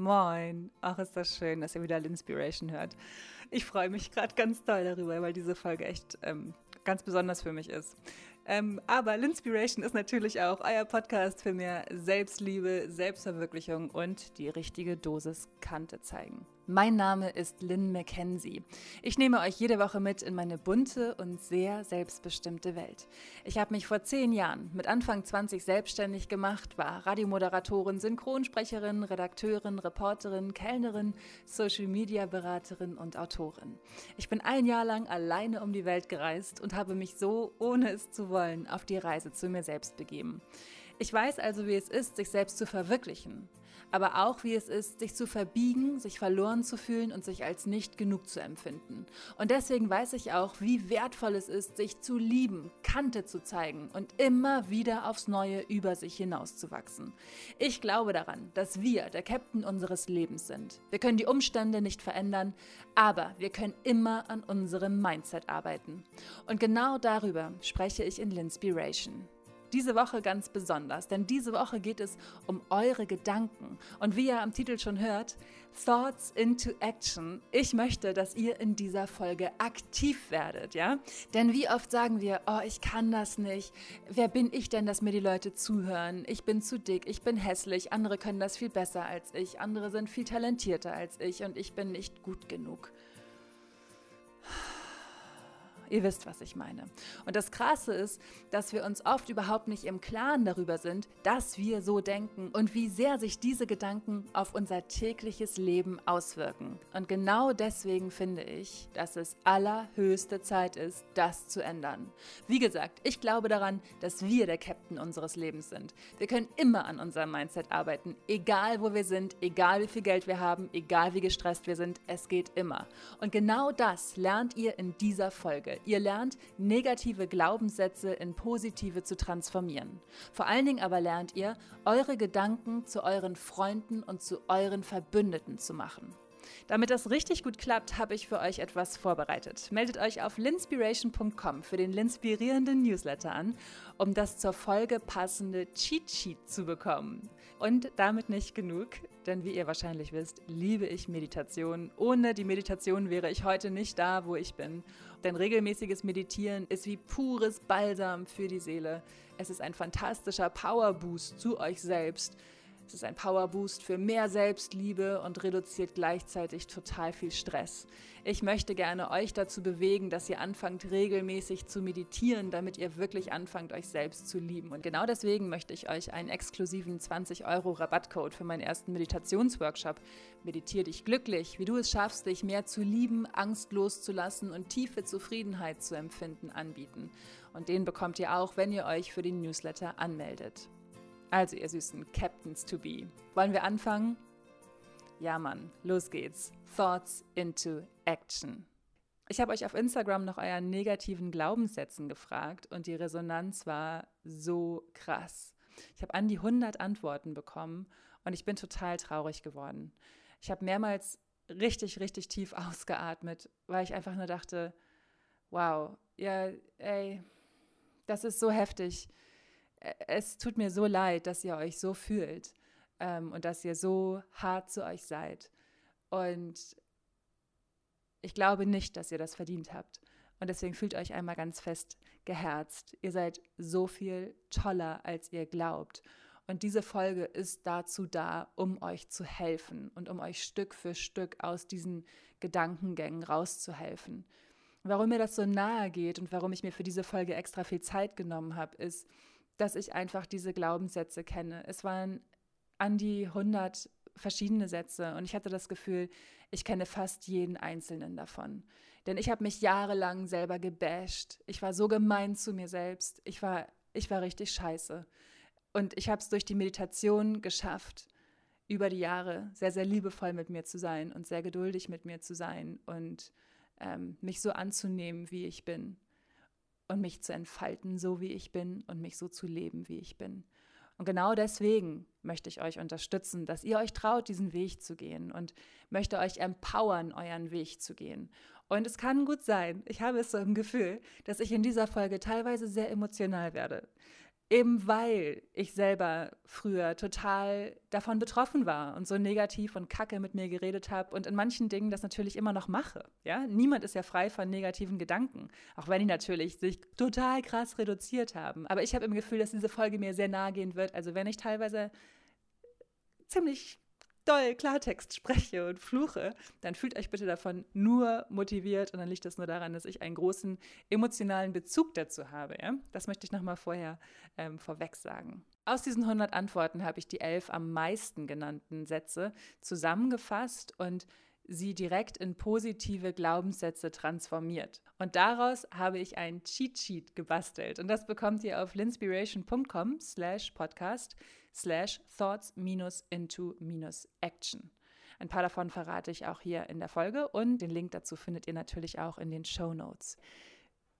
Moin. Ach, ist das schön, dass ihr wieder Linspiration hört. Ich freue mich gerade ganz doll darüber, weil diese Folge echt ähm, ganz besonders für mich ist. Ähm, aber Linspiration ist natürlich auch euer Podcast für mehr Selbstliebe, Selbstverwirklichung und die richtige Dosis Kante zeigen. Mein Name ist Lynn McKenzie. Ich nehme euch jede Woche mit in meine bunte und sehr selbstbestimmte Welt. Ich habe mich vor zehn Jahren mit Anfang 20 selbstständig gemacht, war Radiomoderatorin, Synchronsprecherin, Redakteurin, Reporterin, Kellnerin, Social-Media-Beraterin und Autorin. Ich bin ein Jahr lang alleine um die Welt gereist und habe mich so, ohne es zu wollen, auf die Reise zu mir selbst begeben. Ich weiß also, wie es ist, sich selbst zu verwirklichen aber auch wie es ist, sich zu verbiegen, sich verloren zu fühlen und sich als nicht genug zu empfinden. Und deswegen weiß ich auch, wie wertvoll es ist, sich zu lieben, Kante zu zeigen und immer wieder aufs Neue über sich hinauszuwachsen. Ich glaube daran, dass wir der Captain unseres Lebens sind. Wir können die Umstände nicht verändern, aber wir können immer an unserem Mindset arbeiten. Und genau darüber spreche ich in Linspiration. Diese Woche ganz besonders, denn diese Woche geht es um eure Gedanken. Und wie ihr am Titel schon hört, Thoughts into Action. Ich möchte, dass ihr in dieser Folge aktiv werdet, ja? Denn wie oft sagen wir, oh, ich kann das nicht. Wer bin ich denn, dass mir die Leute zuhören? Ich bin zu dick, ich bin hässlich, andere können das viel besser als ich, andere sind viel talentierter als ich und ich bin nicht gut genug. Ihr wisst, was ich meine. Und das Krasse ist, dass wir uns oft überhaupt nicht im Klaren darüber sind, dass wir so denken und wie sehr sich diese Gedanken auf unser tägliches Leben auswirken. Und genau deswegen finde ich, dass es allerhöchste Zeit ist, das zu ändern. Wie gesagt, ich glaube daran, dass wir der Captain unseres Lebens sind. Wir können immer an unserem Mindset arbeiten, egal wo wir sind, egal wie viel Geld wir haben, egal wie gestresst wir sind, es geht immer. Und genau das lernt ihr in dieser Folge. Ihr lernt, negative Glaubenssätze in positive zu transformieren. Vor allen Dingen aber lernt ihr, eure Gedanken zu euren Freunden und zu euren Verbündeten zu machen. Damit das richtig gut klappt, habe ich für euch etwas vorbereitet. Meldet euch auf linspiration.com für den linspirierenden Newsletter an, um das zur Folge passende Cheat Sheet zu bekommen. Und damit nicht genug, denn wie ihr wahrscheinlich wisst, liebe ich Meditation. Ohne die Meditation wäre ich heute nicht da, wo ich bin. Denn regelmäßiges Meditieren ist wie pures Balsam für die Seele. Es ist ein fantastischer Powerboost zu euch selbst es ist ein Powerboost für mehr Selbstliebe und reduziert gleichzeitig total viel Stress. Ich möchte gerne euch dazu bewegen, dass ihr anfangt regelmäßig zu meditieren, damit ihr wirklich anfangt, euch selbst zu lieben. Und genau deswegen möchte ich euch einen exklusiven 20 Euro Rabattcode für meinen ersten Meditationsworkshop Meditier dich glücklich, wie du es schaffst, dich mehr zu lieben, Angst loszulassen und tiefe Zufriedenheit zu empfinden, anbieten. Und den bekommt ihr auch, wenn ihr euch für den Newsletter anmeldet. Also, ihr süßen Captains to be. Wollen wir anfangen? Ja, Mann, los geht's. Thoughts into Action. Ich habe euch auf Instagram nach euren negativen Glaubenssätzen gefragt und die Resonanz war so krass. Ich habe an die 100 Antworten bekommen und ich bin total traurig geworden. Ich habe mehrmals richtig, richtig tief ausgeatmet, weil ich einfach nur dachte, wow, ja, ey, das ist so heftig es tut mir so leid, dass ihr euch so fühlt ähm, und dass ihr so hart zu euch seid. Und ich glaube nicht, dass ihr das verdient habt. Und deswegen fühlt euch einmal ganz fest geherzt. Ihr seid so viel toller, als ihr glaubt. Und diese Folge ist dazu da, um euch zu helfen und um euch Stück für Stück aus diesen Gedankengängen rauszuhelfen. Warum mir das so nahe geht und warum ich mir für diese Folge extra viel Zeit genommen habe, ist, dass ich einfach diese Glaubenssätze kenne. Es waren an die 100 verschiedene Sätze und ich hatte das Gefühl, ich kenne fast jeden einzelnen davon. Denn ich habe mich jahrelang selber gebasht. Ich war so gemein zu mir selbst. Ich war, ich war richtig scheiße. Und ich habe es durch die Meditation geschafft, über die Jahre sehr, sehr liebevoll mit mir zu sein und sehr geduldig mit mir zu sein und ähm, mich so anzunehmen, wie ich bin und mich zu entfalten, so wie ich bin und mich so zu leben, wie ich bin. Und genau deswegen möchte ich euch unterstützen, dass ihr euch traut, diesen Weg zu gehen und möchte euch empowern, euren Weg zu gehen. Und es kann gut sein, ich habe es so im Gefühl, dass ich in dieser Folge teilweise sehr emotional werde. Eben weil ich selber früher total davon betroffen war und so negativ und kacke mit mir geredet habe und in manchen Dingen das natürlich immer noch mache. Ja? Niemand ist ja frei von negativen Gedanken, auch wenn die natürlich sich total krass reduziert haben. Aber ich habe im Gefühl, dass diese Folge mir sehr nahe gehen wird. Also wenn ich teilweise ziemlich doll Klartext spreche und fluche, dann fühlt euch bitte davon nur motiviert und dann liegt das nur daran, dass ich einen großen emotionalen Bezug dazu habe. Ja? Das möchte ich nochmal vorher ähm, vorweg sagen. Aus diesen 100 Antworten habe ich die elf am meisten genannten Sätze zusammengefasst und sie direkt in positive Glaubenssätze transformiert. Und daraus habe ich ein Cheat Sheet gebastelt. Und das bekommt ihr auf linspiration.com slash podcast slash thoughts minus into minus action. Ein paar davon verrate ich auch hier in der Folge und den Link dazu findet ihr natürlich auch in den Show Notes.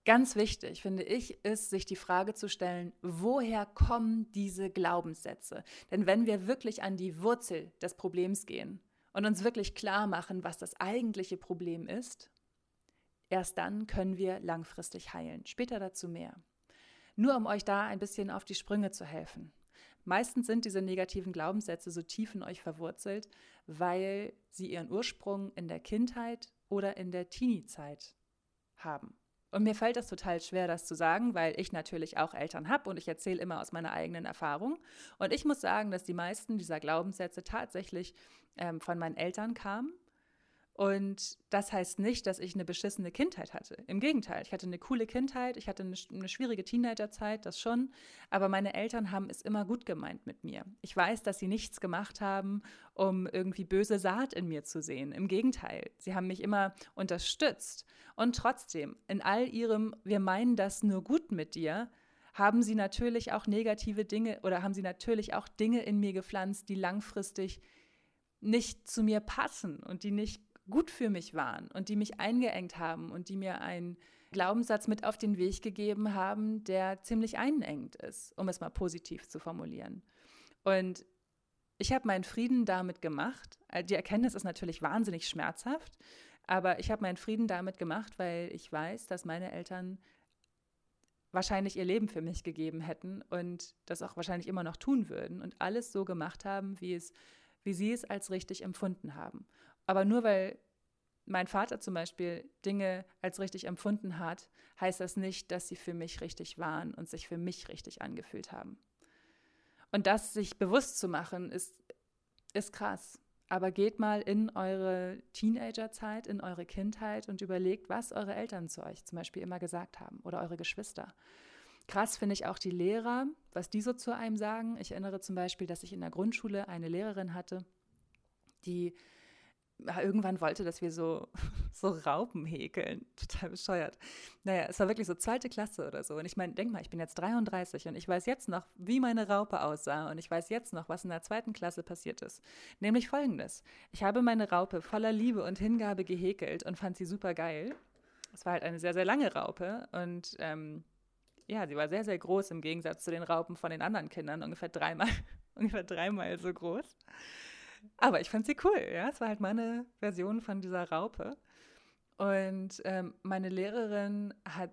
Ganz wichtig, finde ich, ist, sich die Frage zu stellen, woher kommen diese Glaubenssätze? Denn wenn wir wirklich an die Wurzel des Problems gehen und uns wirklich klar machen, was das eigentliche Problem ist, erst dann können wir langfristig heilen. Später dazu mehr. Nur um euch da ein bisschen auf die Sprünge zu helfen. Meistens sind diese negativen Glaubenssätze so tief in euch verwurzelt, weil sie ihren Ursprung in der Kindheit oder in der Teenie-Zeit haben. Und mir fällt das total schwer, das zu sagen, weil ich natürlich auch Eltern habe und ich erzähle immer aus meiner eigenen Erfahrung. Und ich muss sagen, dass die meisten dieser Glaubenssätze tatsächlich ähm, von meinen Eltern kamen und das heißt nicht, dass ich eine beschissene Kindheit hatte. Im Gegenteil, ich hatte eine coole Kindheit, ich hatte eine, eine, schwierige Teenagerzeit, das schon. Aber meine Eltern haben es immer gut gemeint mit mir. Ich weiß, dass sie nichts gemacht haben, um irgendwie böse Saat in mir zu sehen. Im Gegenteil, sie haben mich immer unterstützt. Und trotzdem, in all ihrem, wir meinen das nur gut mit dir, haben sie natürlich auch negative Dinge oder haben sie natürlich auch Dinge in mir gepflanzt, die langfristig nicht zu mir passen und die nicht gut für mich waren und die mich eingeengt haben und die mir einen Glaubenssatz mit auf den Weg gegeben haben, der ziemlich einengt ist, um es mal positiv zu formulieren. Und ich habe meinen Frieden damit gemacht. Äh, die Erkenntnis ist natürlich wahnsinnig schmerzhaft, aber ich habe meinen Frieden damit gemacht, weil ich weiß, dass meine Eltern wahrscheinlich ihr Leben für mich gegeben hätten und das auch wahrscheinlich immer noch tun würden und alles so gemacht haben, wie es, wie sie es als richtig empfunden haben. Aber nur weil mein Vater zum Beispiel Dinge als richtig empfunden hat, heißt das nicht, dass sie für mich richtig waren und sich für mich richtig angefühlt haben. Und das sich bewusst zu machen, ist, ist krass. Aber geht mal in eure Teenagerzeit, in eure Kindheit und überlegt, was eure Eltern zu euch zum Beispiel immer gesagt haben oder eure Geschwister. Krass finde ich auch die Lehrer, was die so zu einem sagen. Ich erinnere zum Beispiel, dass ich in der Grundschule eine Lehrerin hatte, die irgendwann wollte, dass wir so, so Raupen häkeln. Total bescheuert. Naja, es war wirklich so zweite Klasse oder so. Und ich meine, denk mal, ich bin jetzt 33 und ich weiß jetzt noch, wie meine Raupe aussah. Und ich weiß jetzt noch, was in der zweiten Klasse passiert ist. Nämlich folgendes. Ich habe meine Raupe voller Liebe und Hingabe gehäkelt und fand sie super geil. Es war halt eine sehr, sehr lange Raupe. Und ähm, ja, sie war sehr, sehr groß im Gegensatz zu den Raupen von den anderen Kindern. Ungefähr dreimal, ungefähr dreimal so groß. Aber ich fand sie cool, ja. Es war halt meine Version von dieser Raupe. Und ähm, meine Lehrerin hat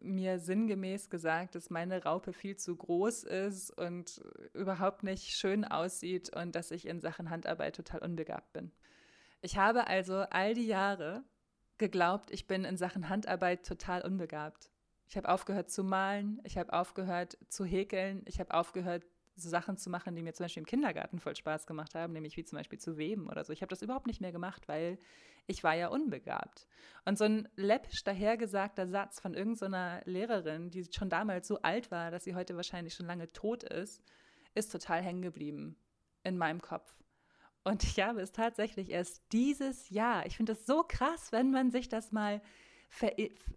mir sinngemäß gesagt, dass meine Raupe viel zu groß ist und überhaupt nicht schön aussieht und dass ich in Sachen Handarbeit total unbegabt bin. Ich habe also all die Jahre geglaubt, ich bin in Sachen Handarbeit total unbegabt. Ich habe aufgehört zu malen, ich habe aufgehört zu häkeln, ich habe aufgehört so Sachen zu machen, die mir zum Beispiel im Kindergarten voll Spaß gemacht haben, nämlich wie zum Beispiel zu weben oder so. Ich habe das überhaupt nicht mehr gemacht, weil ich war ja unbegabt. Und so ein läppisch dahergesagter Satz von irgendeiner so Lehrerin, die schon damals so alt war, dass sie heute wahrscheinlich schon lange tot ist, ist total hängen geblieben in meinem Kopf. Und ich habe es tatsächlich erst dieses Jahr, ich finde es so krass, wenn man sich das mal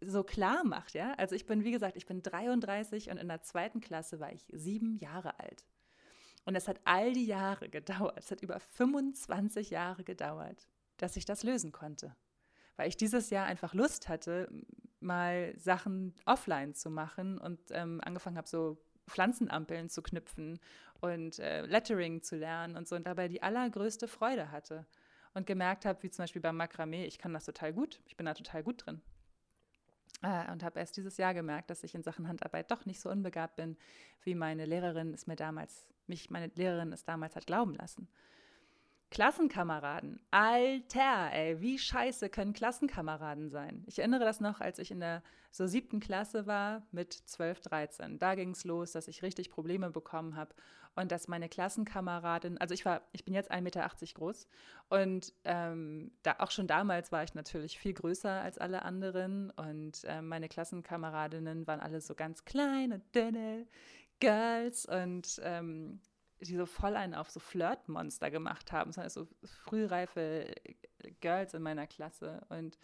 so klar macht, ja. Also ich bin, wie gesagt, ich bin 33 und in der zweiten Klasse war ich sieben Jahre alt. Und es hat all die Jahre gedauert, es hat über 25 Jahre gedauert, dass ich das lösen konnte. Weil ich dieses Jahr einfach Lust hatte, mal Sachen offline zu machen und ähm, angefangen habe, so Pflanzenampeln zu knüpfen und äh, Lettering zu lernen und so und dabei die allergrößte Freude hatte und gemerkt habe, wie zum Beispiel beim Makramee, ich kann das total gut, ich bin da total gut drin. Äh, und habe erst dieses Jahr gemerkt, dass ich in Sachen Handarbeit doch nicht so unbegabt bin, wie meine Lehrerin es mir damals, mich meine Lehrerin es damals hat glauben lassen. Klassenkameraden. Alter, ey, wie scheiße können Klassenkameraden sein? Ich erinnere das noch, als ich in der so siebten Klasse war mit 12, 13. Da ging es los, dass ich richtig Probleme bekommen habe und dass meine Klassenkameradin, also ich war, ich bin jetzt 1,80 Meter groß und ähm, da, auch schon damals war ich natürlich viel größer als alle anderen und äh, meine Klassenkameradinnen waren alle so ganz klein und dünne Girls und ähm, die so voll einen auf so Flirtmonster gemacht haben. Es waren so frühreife Girls in meiner Klasse. Und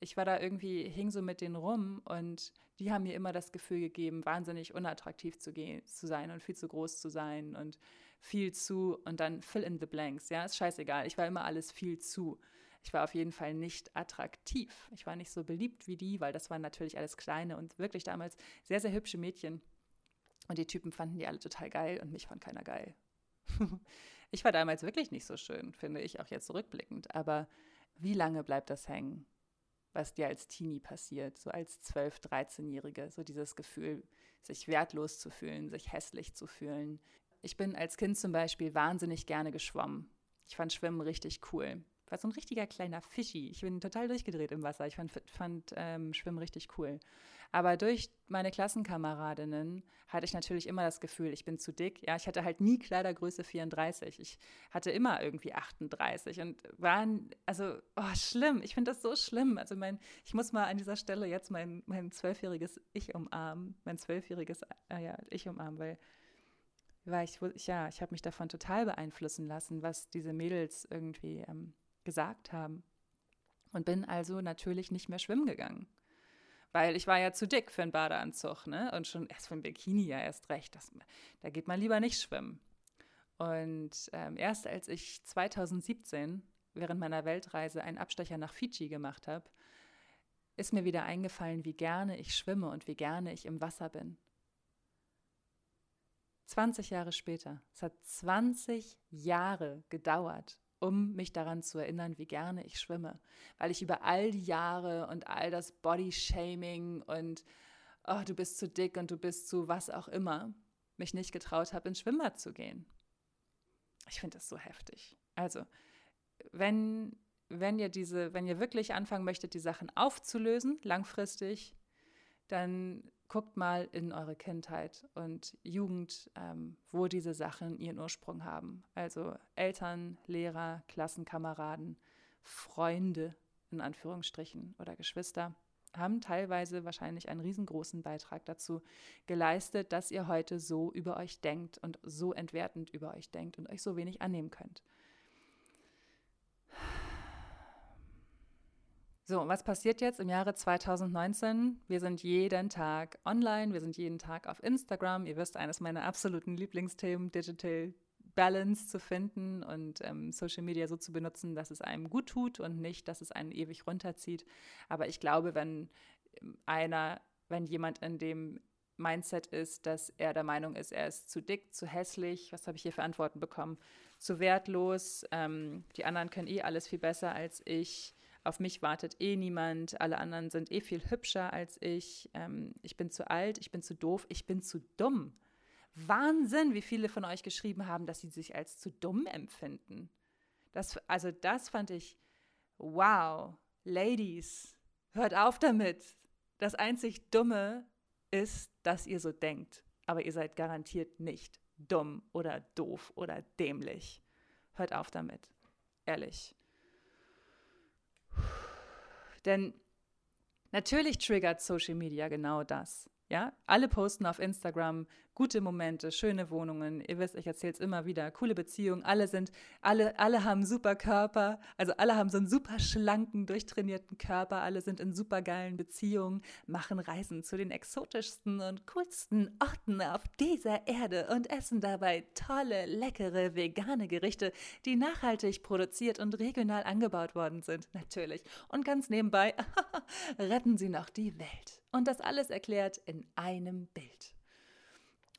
ich war da irgendwie, hing so mit denen rum und die haben mir immer das Gefühl gegeben, wahnsinnig unattraktiv zu, gehen, zu sein und viel zu groß zu sein und viel zu und dann fill in the blanks. Ja, ist scheißegal. Ich war immer alles viel zu. Ich war auf jeden Fall nicht attraktiv. Ich war nicht so beliebt wie die, weil das waren natürlich alles kleine und wirklich damals sehr, sehr hübsche Mädchen. Und die Typen fanden die alle total geil und mich fand keiner geil. ich war damals wirklich nicht so schön, finde ich, auch jetzt zurückblickend. Aber wie lange bleibt das hängen, was dir als Teenie passiert, so als 12-, 13-Jährige, so dieses Gefühl, sich wertlos zu fühlen, sich hässlich zu fühlen. Ich bin als Kind zum Beispiel wahnsinnig gerne geschwommen. Ich fand Schwimmen richtig cool war so ein richtiger kleiner Fischi. Ich bin total durchgedreht im Wasser. Ich fand, fand ähm, Schwimmen richtig cool. Aber durch meine Klassenkameradinnen hatte ich natürlich immer das Gefühl, ich bin zu dick. Ja, ich hatte halt nie Kleidergröße 34. Ich hatte immer irgendwie 38 und waren, also, oh, schlimm. Ich finde das so schlimm. Also mein, ich muss mal an dieser Stelle jetzt mein, mein zwölfjähriges Ich umarmen, mein zwölfjähriges äh, ja, Ich umarmen, weil weil ich, ja, ich habe mich davon total beeinflussen lassen, was diese Mädels irgendwie ähm, gesagt haben. Und bin also natürlich nicht mehr schwimmen gegangen. Weil ich war ja zu dick für einen Badeanzug, ne? Und schon erst für ein Bikini ja erst recht. Das, da geht man lieber nicht schwimmen. Und ähm, erst als ich 2017 während meiner Weltreise einen Abstecher nach Fidschi gemacht habe, ist mir wieder eingefallen, wie gerne ich schwimme und wie gerne ich im Wasser bin. 20 Jahre später. Es hat 20 Jahre gedauert, um mich daran zu erinnern, wie gerne ich schwimme. Weil ich über all die Jahre und all das Body-Shaming und oh, du bist zu dick und du bist zu was auch immer, mich nicht getraut habe, ins Schwimmbad zu gehen. Ich finde das so heftig. Also, wenn, wenn ihr diese, wenn ihr wirklich anfangen möchtet, die Sachen aufzulösen, langfristig, dann guckt mal in eure Kindheit und Jugend, ähm, wo diese Sachen ihren Ursprung haben. Also Eltern, Lehrer, Klassenkameraden, Freunde in Anführungsstrichen oder Geschwister haben teilweise wahrscheinlich einen riesengroßen Beitrag dazu geleistet, dass ihr heute so über euch denkt und so entwertend über euch denkt und euch so wenig annehmen könnt. So, was passiert jetzt im Jahre 2019? Wir sind jeden Tag online, wir sind jeden Tag auf Instagram. Ihr wisst, eines meiner absoluten Lieblingsthemen, Digital Balance zu finden und ähm, Social Media so zu benutzen, dass es einem gut tut und nicht, dass es einen ewig runterzieht. Aber ich glaube, wenn einer, wenn jemand in dem Mindset ist, dass er der Meinung ist, er ist zu dick, zu hässlich, was habe ich hier für Antworten bekommen, zu wertlos, ähm, die anderen können eh alles viel besser als ich, auf mich wartet eh niemand, alle anderen sind eh viel hübscher als ich, ähm, ich bin zu alt, ich bin zu doof, ich bin zu dumm. Wahnsinn, wie viele von euch geschrieben haben, dass sie sich als zu dumm empfinden. Das, also das fand ich, wow, Ladies, hört auf damit. Das einzig Dumme ist, dass ihr so denkt, aber ihr seid garantiert nicht dumm oder doof oder dämlich. Hört auf damit. Ehrlich. Denn natürlich triggert Social Media genau das. Ja, alle posten auf Instagram gute Momente, schöne Wohnungen. Ihr wisst, ich erzähle es immer wieder. Coole Beziehungen. Alle sind, alle, alle haben super Körper. Also alle haben so einen super schlanken, durchtrainierten Körper. Alle sind in super geilen Beziehungen, machen Reisen zu den exotischsten und coolsten Orten auf dieser Erde und essen dabei tolle, leckere, vegane Gerichte, die nachhaltig produziert und regional angebaut worden sind. Natürlich. Und ganz nebenbei retten sie noch die Welt. Und das alles erklärt in einem Bild.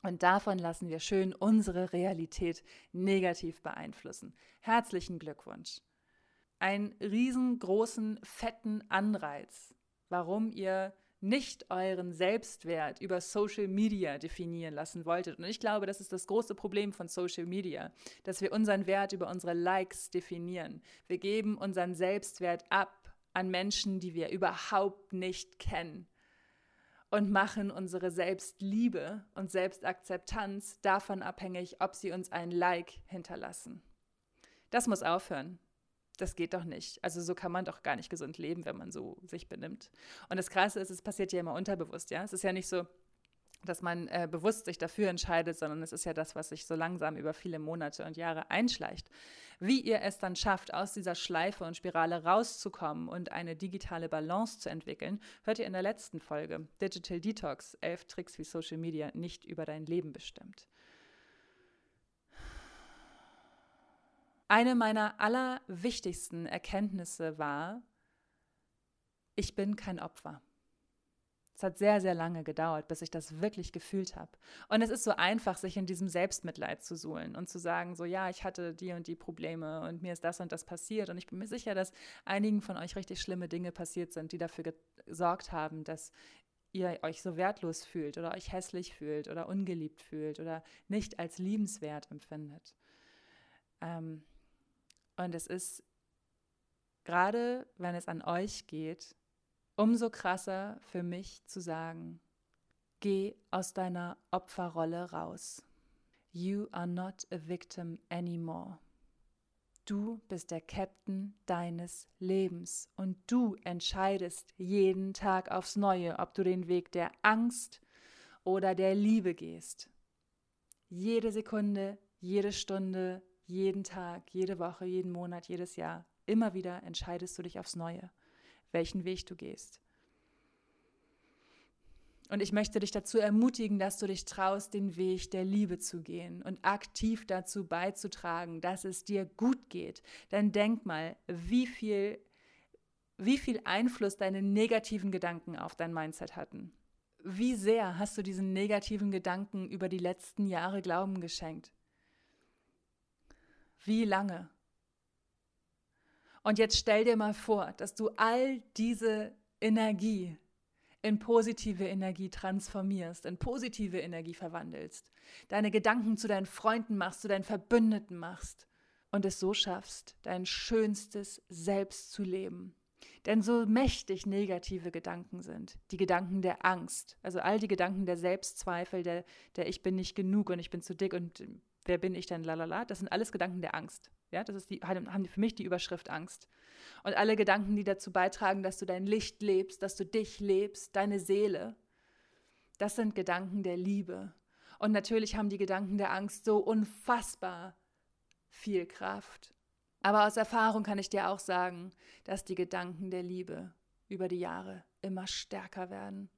Und davon lassen wir schön unsere Realität negativ beeinflussen. Herzlichen Glückwunsch. Einen riesengroßen, fetten Anreiz, warum ihr nicht euren Selbstwert über Social Media definieren lassen wolltet. Und ich glaube, das ist das große Problem von Social Media, dass wir unseren Wert über unsere Likes definieren. Wir geben unseren Selbstwert ab an Menschen, die wir überhaupt nicht kennen und machen unsere Selbstliebe und Selbstakzeptanz davon abhängig, ob sie uns ein Like hinterlassen. Das muss aufhören das geht doch nicht. Also so kann man doch gar nicht gesund leben, wenn man so sich benimmt. Und das Krasse ist, es passiert ja immer unterbewusst, ja. Es ist ja nicht so, dass man äh, bewusst sich dafür entscheidet, sondern es ist ja das, was sich so langsam über viele Monate und Jahre einschleicht. Wie ihr es dann schafft, aus dieser Schleife und Spirale rauszukommen und eine digitale Balance zu entwickeln, hört ihr in der letzten Folge Digital Detox, elf Tricks, wie Social Media nicht über dein Leben bestimmt. Eine meiner allerwichtigsten Erkenntnisse war, ich bin kein Opfer. Es hat sehr, sehr lange gedauert, bis ich das wirklich gefühlt habe. Und es ist so einfach, sich in diesem Selbstmitleid zu suhlen und zu sagen, so ja, ich hatte die und die Probleme und mir ist das und das passiert. Und ich bin mir sicher, dass einigen von euch richtig schlimme Dinge passiert sind, die dafür gesorgt haben, dass ihr euch so wertlos fühlt oder euch hässlich fühlt oder ungeliebt fühlt oder nicht als liebenswert empfindet. Ähm, und es ist gerade, wenn es an euch geht, umso krasser für mich zu sagen, geh aus deiner Opferrolle raus. You are not a victim anymore. Du bist der Captain deines Lebens und du entscheidest jeden Tag aufs Neue, ob du den Weg der Angst oder der Liebe gehst. Jede Sekunde, jede Stunde, jeden Tag, jede Woche, jeden Monat, jedes Jahr, immer wieder entscheidest du dich aufs Neue, welchen Weg du gehst. Und ich möchte dich dazu ermutigen, dass du dich traust, den Weg der Liebe zu gehen und aktiv dazu beizutragen, dass es dir gut geht. Denn denk mal, wie viel, wie viel Einfluss deine negativen Gedanken auf dein Mindset hatten. Wie sehr hast du diesen negativen Gedanken über die letzten Jahre Glauben geschenkt? Wie lange? Und jetzt stell dir mal vor, dass du all diese Energie in positive Energie transformierst, in positive Energie verwandelst, deine Gedanken zu deinen Freunden machst, zu deinen Verbündeten machst und es so schaffst, dein schönstes Selbst zu leben. Denn so mächtig negative Gedanken sind, die Gedanken der Angst, also all die Gedanken der Selbstzweifel, der, der ich bin nicht genug und ich bin zu dick und wer bin ich denn, lalala, das sind alles Gedanken der Angst. Ja, das ist die, haben für mich die Überschrift Angst. Und alle Gedanken, die dazu beitragen, dass du dein Licht lebst, dass du dich lebst, deine Seele, das sind Gedanken der Liebe. Und natürlich haben die Gedanken der Angst so unfassbar viel Kraft. Aber aus Erfahrung kann ich dir auch sagen, dass die Gedanken der Liebe über die Jahre immer stärker werden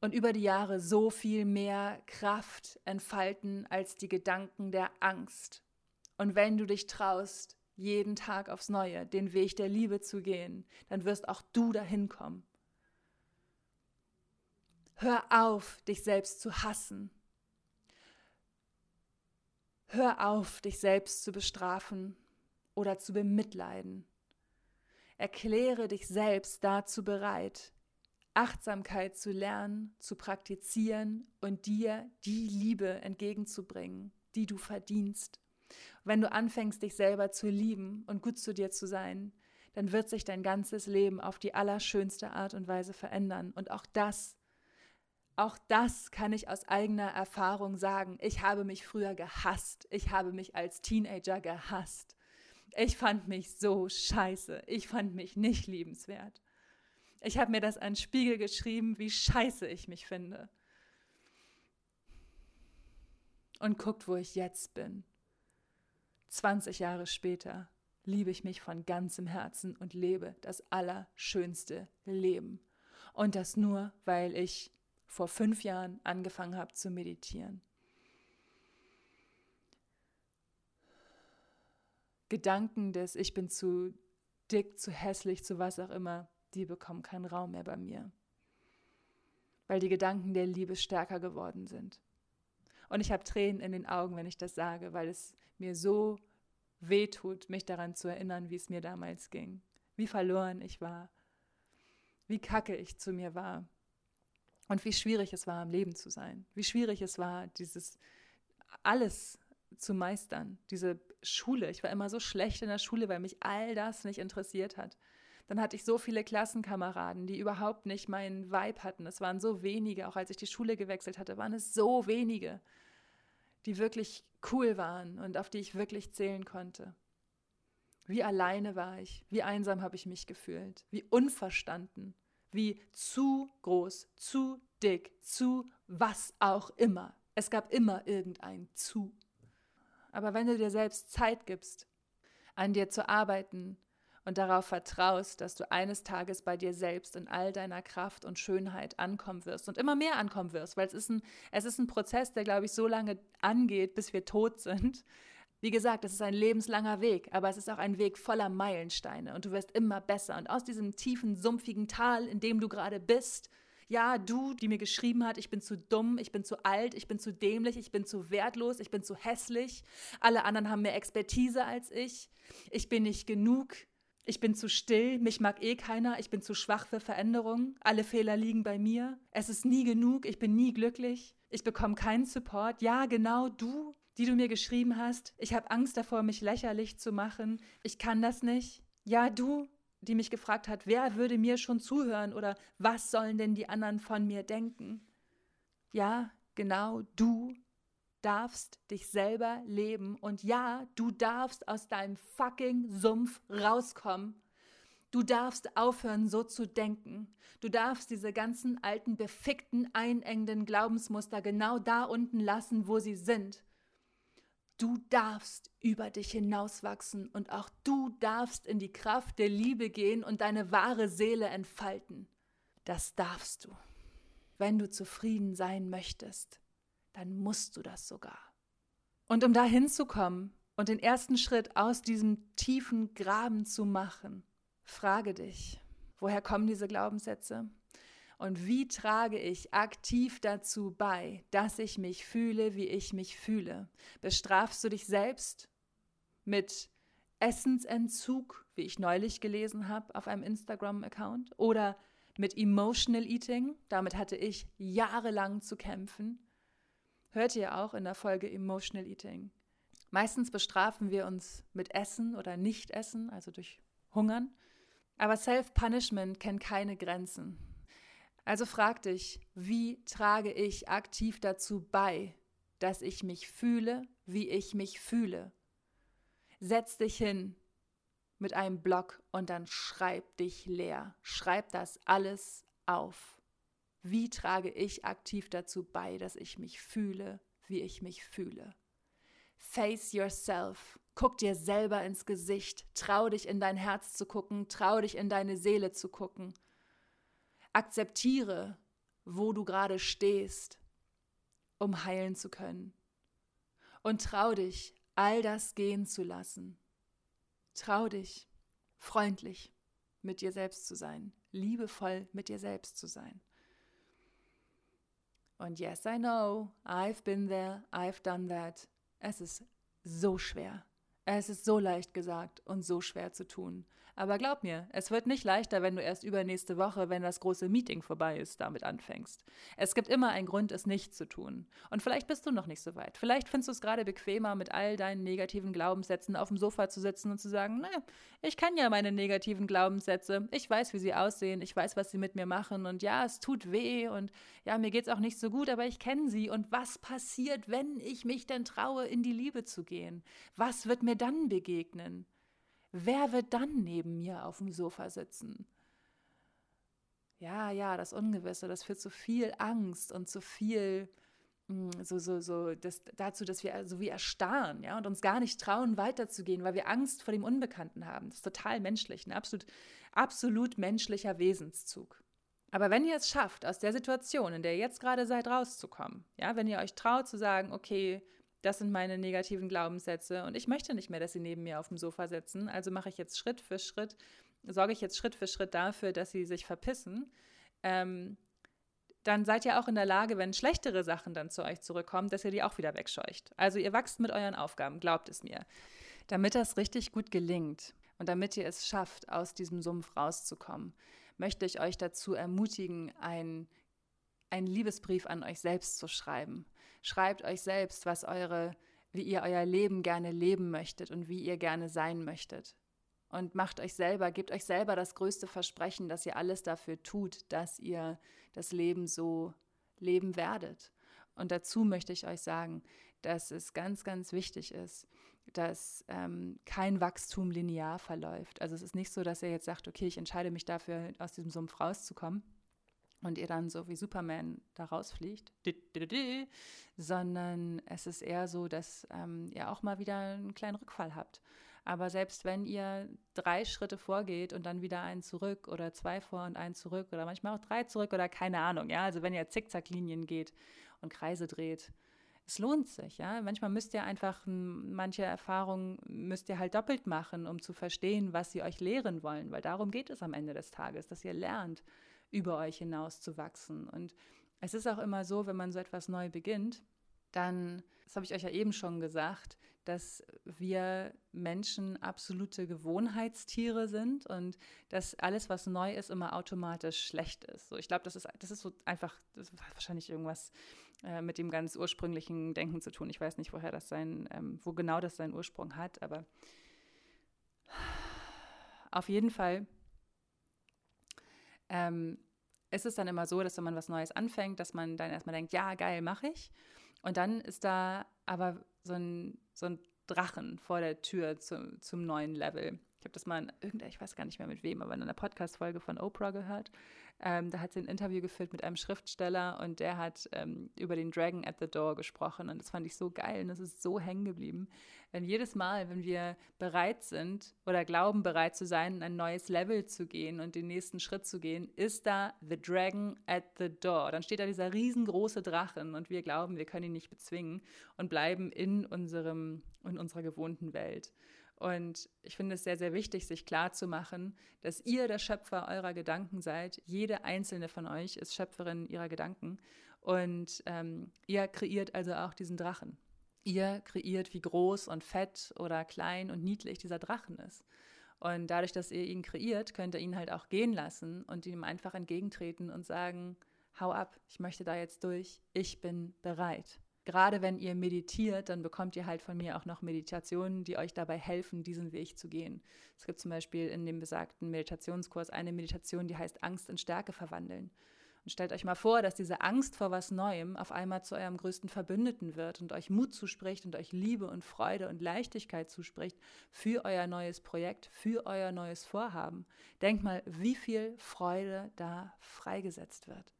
und über die Jahre so viel mehr Kraft entfalten als die Gedanken der Angst. Und wenn du dich traust, jeden Tag aufs Neue den Weg der Liebe zu gehen, dann wirst auch du dahin kommen. Hör auf, dich selbst zu hassen. Hör auf, dich selbst zu bestrafen oder zu bemitleiden. Erkläre dich selbst dazu bereit, Achtsamkeit zu lernen, zu praktizieren und dir die Liebe entgegenzubringen, die du verdienst. Wenn du anfängst, dich selber zu lieben und gut zu dir zu sein, dann wird sich dein ganzes Leben auf die allerschönste Art und Weise verändern. Und auch das, auch das kann ich aus eigener Erfahrung sagen. Ich habe mich früher gehasst. Ich habe mich als Teenager gehasst. Ich fand mich so scheiße. Ich fand mich nicht liebenswert. Ich habe mir das an Spiegel geschrieben, wie scheiße ich mich finde. Und guckt, wo ich jetzt bin. 20 Jahre später liebe ich mich von ganzem Herzen und lebe das allerschönste Leben. Und das nur, weil ich vor fünf Jahren angefangen habe zu meditieren. Gedanken des Ich bin zu dick, zu hässlich, zu was auch immer, die bekommen keinen Raum mehr bei mir, weil die Gedanken der Liebe stärker geworden sind. Und ich habe Tränen in den Augen, wenn ich das sage, weil es mir so weh tut, mich daran zu erinnern, wie es mir damals ging, wie verloren ich war, wie kacke ich zu mir war. Und wie schwierig es war, im Leben zu sein, wie schwierig es war, dieses alles zu meistern, diese Schule. Ich war immer so schlecht in der Schule, weil mich all das nicht interessiert hat. Dann hatte ich so viele Klassenkameraden, die überhaupt nicht meinen Vibe hatten. Es waren so wenige, auch als ich die Schule gewechselt hatte, waren es so wenige, die wirklich cool waren und auf die ich wirklich zählen konnte. Wie alleine war ich, wie einsam habe ich mich gefühlt, wie unverstanden, wie zu groß, zu dick, zu was auch immer. Es gab immer irgendein zu. Aber wenn du dir selbst Zeit gibst, an dir zu arbeiten und darauf vertraust, dass du eines Tages bei dir selbst in all deiner Kraft und Schönheit ankommen wirst und immer mehr ankommen wirst, weil es ist ein, es ist ein Prozess, der, glaube ich, so lange angeht, bis wir tot sind. Wie gesagt, es ist ein lebenslanger Weg, aber es ist auch ein Weg voller Meilensteine und du wirst immer besser. Und aus diesem tiefen, sumpfigen Tal, in dem du gerade bist, ja, du, die mir geschrieben hat, ich bin zu dumm, ich bin zu alt, ich bin zu dämlich, ich bin zu wertlos, ich bin zu hässlich, alle anderen haben mehr Expertise als ich, ich bin nicht genug, ich bin zu still, mich mag eh keiner, ich bin zu schwach für Veränderungen, alle Fehler liegen bei mir, es ist nie genug, ich bin nie glücklich, ich bekomme keinen Support. Ja, genau du, die du mir geschrieben hast, ich habe Angst davor, mich lächerlich zu machen, ich kann das nicht. Ja, du, die mich gefragt hat, wer würde mir schon zuhören oder was sollen denn die anderen von mir denken? Ja, genau, du darfst dich selber leben und ja, du darfst aus deinem fucking Sumpf rauskommen. Du darfst aufhören, so zu denken. Du darfst diese ganzen alten, befickten, einengenden Glaubensmuster genau da unten lassen, wo sie sind. Du darfst über dich hinauswachsen und auch du darfst in die Kraft der Liebe gehen und deine wahre Seele entfalten. Das darfst du. Wenn du zufrieden sein möchtest, dann musst du das sogar. Und um da hinzukommen und den ersten Schritt aus diesem tiefen Graben zu machen, frage dich, woher kommen diese Glaubenssätze? Und wie trage ich aktiv dazu bei, dass ich mich fühle, wie ich mich fühle? Bestrafst du dich selbst mit Essensentzug, wie ich neulich gelesen habe auf einem Instagram-Account? Oder mit Emotional Eating? Damit hatte ich jahrelang zu kämpfen. Hört ihr auch in der Folge Emotional Eating. Meistens bestrafen wir uns mit Essen oder Nicht-Essen, also durch Hungern. Aber Self-Punishment kennt keine Grenzen. Also frag dich, wie trage ich aktiv dazu bei, dass ich mich fühle, wie ich mich fühle? Setz dich hin mit einem Block und dann schreib dich leer. Schreib das alles auf. Wie trage ich aktiv dazu bei, dass ich mich fühle, wie ich mich fühle? Face yourself. Guck dir selber ins Gesicht. Trau dich in dein Herz zu gucken. Trau dich in deine Seele zu gucken. Akzeptiere, wo du gerade stehst, um heilen zu können. Und trau dich, all das gehen zu lassen. Trau dich, freundlich mit dir selbst zu sein, liebevoll mit dir selbst zu sein. Und yes, I know, I've been there, I've done that. Es ist so schwer. Es ist so leicht gesagt und so schwer zu tun. Aber glaub mir, es wird nicht leichter, wenn du erst übernächste Woche, wenn das große Meeting vorbei ist, damit anfängst. Es gibt immer einen Grund, es nicht zu tun. Und vielleicht bist du noch nicht so weit. Vielleicht findest du es gerade bequemer, mit all deinen negativen Glaubenssätzen auf dem Sofa zu sitzen und zu sagen, na, ich kann ja meine negativen Glaubenssätze. Ich weiß, wie sie aussehen. Ich weiß, was sie mit mir machen. Und ja, es tut weh. Und ja, mir geht es auch nicht so gut, aber ich kenne sie. Und was passiert, wenn ich mich denn traue, in die Liebe zu gehen? Was wird mir dann begegnen? Wer wird dann neben mir auf dem Sofa sitzen? Ja, ja, das Ungewisse, das führt zu viel Angst und zu viel mm, so, so, so, das, dazu, dass wir so wie erstarren, ja, und uns gar nicht trauen, weiterzugehen, weil wir Angst vor dem Unbekannten haben. Das ist total menschlich, ein absolut, absolut menschlicher Wesenszug. Aber wenn ihr es schafft, aus der Situation, in der ihr jetzt gerade seid, rauszukommen, ja, wenn ihr euch traut zu sagen, okay, das sind meine negativen Glaubenssätze und ich möchte nicht mehr, dass sie neben mir auf dem Sofa sitzen. Also mache ich jetzt Schritt für Schritt, sorge ich jetzt Schritt für Schritt dafür, dass sie sich verpissen. Ähm, dann seid ihr auch in der Lage, wenn schlechtere Sachen dann zu euch zurückkommen, dass ihr die auch wieder wegscheucht. Also ihr wachst mit euren Aufgaben, glaubt es mir. Damit das richtig gut gelingt und damit ihr es schafft, aus diesem Sumpf rauszukommen, möchte ich euch dazu ermutigen, ein, einen Liebesbrief an euch selbst zu schreiben. Schreibt euch selbst, was eure, wie ihr euer Leben gerne leben möchtet und wie ihr gerne sein möchtet. Und macht euch selber, gebt euch selber das größte Versprechen, dass ihr alles dafür tut, dass ihr das Leben so leben werdet. Und dazu möchte ich euch sagen, dass es ganz, ganz wichtig ist, dass ähm, kein Wachstum linear verläuft. Also es ist nicht so, dass ihr jetzt sagt, okay, ich entscheide mich dafür, aus diesem Sumpf rauszukommen und ihr dann so wie Superman da rausfliegt, sondern es ist eher so, dass ähm, ihr auch mal wieder einen kleinen Rückfall habt. Aber selbst wenn ihr drei Schritte vorgeht und dann wieder einen zurück oder zwei vor und einen zurück oder manchmal auch drei zurück oder keine Ahnung, ja, also wenn ihr Zickzacklinien geht und Kreise dreht, es lohnt sich, ja. Manchmal müsst ihr einfach manche Erfahrungen müsst ihr halt doppelt machen, um zu verstehen, was sie euch lehren wollen, weil darum geht es am Ende des Tages, dass ihr lernt, über euch hinaus zu wachsen. Und es ist auch immer so, wenn man so etwas neu beginnt, dann, das habe ich euch ja eben schon gesagt, dass wir Menschen absolute Gewohnheitstiere sind und dass alles, was neu ist, immer automatisch schlecht ist. So, ich glaube, das ist, das ist so einfach, das ist wahrscheinlich irgendwas äh, mit dem ganz ursprünglichen Denken zu tun. Ich weiß nicht, woher das sein, ähm, wo genau das seinen Ursprung hat, aber auf jeden Fall ähm, ist es dann immer so, dass wenn man was Neues anfängt, dass man dann erstmal denkt, ja, geil, mache ich. Und dann ist da aber so ein, so ein Drachen vor der Tür zu, zum neuen Level. Habe das mal in irgendeiner, ich weiß gar nicht mehr mit wem, aber in einer Podcast-Folge von Oprah gehört. Ähm, da hat sie ein Interview geführt mit einem Schriftsteller und der hat ähm, über den Dragon at the Door gesprochen und das fand ich so geil und das ist so hängen geblieben. Denn jedes Mal, wenn wir bereit sind oder glauben bereit zu sein, ein neues Level zu gehen und den nächsten Schritt zu gehen, ist da the Dragon at the Door. Dann steht da dieser riesengroße Drachen und wir glauben, wir können ihn nicht bezwingen und bleiben in unserem in unserer gewohnten Welt. Und ich finde es sehr, sehr wichtig, sich klarzumachen, dass ihr der Schöpfer eurer Gedanken seid. Jede einzelne von euch ist Schöpferin ihrer Gedanken. Und ähm, ihr kreiert also auch diesen Drachen. Ihr kreiert, wie groß und fett oder klein und niedlich dieser Drachen ist. Und dadurch, dass ihr ihn kreiert, könnt ihr ihn halt auch gehen lassen und ihm einfach entgegentreten und sagen, hau ab, ich möchte da jetzt durch, ich bin bereit gerade wenn ihr meditiert, dann bekommt ihr halt von mir auch noch Meditationen, die euch dabei helfen, diesen Weg zu gehen. Es gibt zum Beispiel in dem besagten Meditationskurs eine Meditation, die heißt Angst in Stärke verwandeln. Und stellt euch mal vor, dass diese Angst vor was Neuem auf einmal zu eurem größten Verbündeten wird und euch Mut zuspricht und euch Liebe und Freude und Leichtigkeit zuspricht für euer neues Projekt, für euer neues Vorhaben. Denkt mal, wie viel Freude da freigesetzt wird.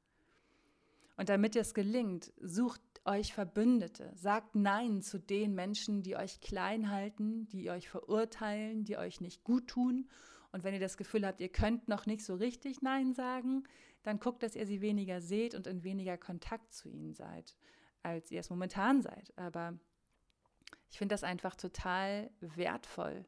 Und damit es gelingt, sucht euch Verbündete. Sagt Nein zu den Menschen, die euch klein halten, die euch verurteilen, die euch nicht gut tun. Und wenn ihr das Gefühl habt, ihr könnt noch nicht so richtig Nein sagen, dann guckt, dass ihr sie weniger seht und in weniger Kontakt zu ihnen seid, als ihr es momentan seid. Aber ich finde das einfach total wertvoll,